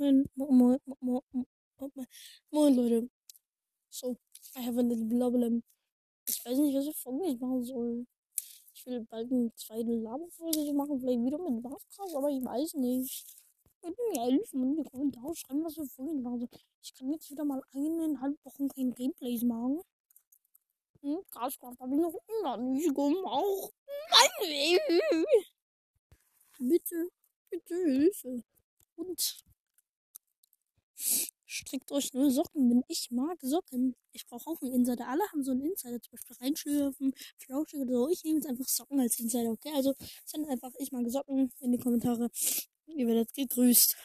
Moin, moin, moin, moin, moin, Leute. So, I have a little problem. Ich weiß nicht, was ich folgendes machen soll. Ich will bald eine zweite Laberfolge machen, vielleicht wieder mit Podcast, aber ich weiß nicht. Könnt ihr mir helfen und in die Kommentare schreiben, was wir folgendes machen sollen. Ich kann jetzt wieder mal eineinhalb Wochen kein Gameplays machen. Hm, Gascraft habe ich noch immer nicht gemacht. Mann, bitte, bitte Hilfe. Und strickt euch nur Socken, denn ich mag Socken. Ich brauche auch einen Insider. Alle haben so einen Insider, zum Beispiel reinschürfen, flauschig oder so. Ich nehme jetzt einfach Socken als Insider, okay? Also sendet einfach, ich mag Socken in die Kommentare. Ihr werdet gegrüßt.